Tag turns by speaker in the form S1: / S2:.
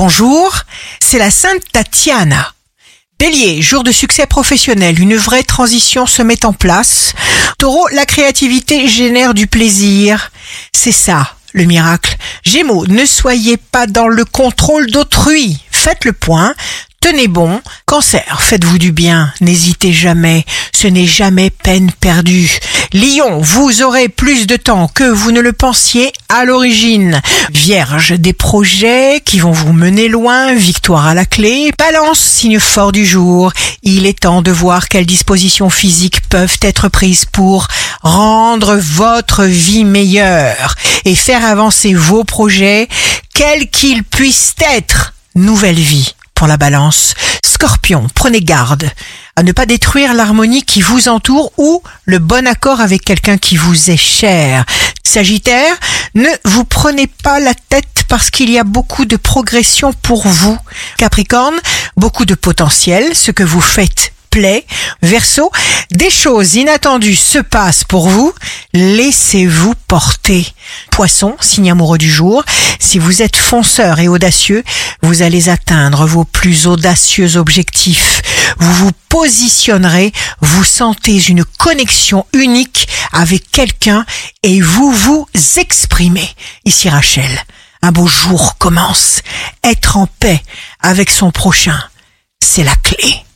S1: Bonjour, c'est la Sainte Tatiana. Bélier, jour de succès professionnel, une vraie transition se met en place. Taureau, la créativité génère du plaisir. C'est ça, le miracle. Gémeaux, ne soyez pas dans le contrôle d'autrui. Faites le point, Tenez bon, cancer, faites-vous du bien, n'hésitez jamais, ce n'est jamais peine perdue. Lion, vous aurez plus de temps que vous ne le pensiez à l'origine. Vierge, des projets qui vont vous mener loin, victoire à la clé. Balance, signe fort du jour, il est temps de voir quelles dispositions physiques peuvent être prises pour rendre votre vie meilleure et faire avancer vos projets, quels qu'ils puissent être. Nouvelle vie pour la balance. Scorpion, prenez garde à ne pas détruire l'harmonie qui vous entoure ou le bon accord avec quelqu'un qui vous est cher. Sagittaire, ne vous prenez pas la tête parce qu'il y a beaucoup de progression pour vous. Capricorne, beaucoup de potentiel, ce que vous faites plaît. Verseau, des choses inattendues se passent pour vous. Laissez-vous porter. Poisson, signe amoureux du jour. Si vous êtes fonceur et audacieux, vous allez atteindre vos plus audacieux objectifs. Vous vous positionnerez, vous sentez une connexion unique avec quelqu'un et vous vous exprimez. Ici Rachel, un beau jour commence. Être en paix avec son prochain, c'est la clé.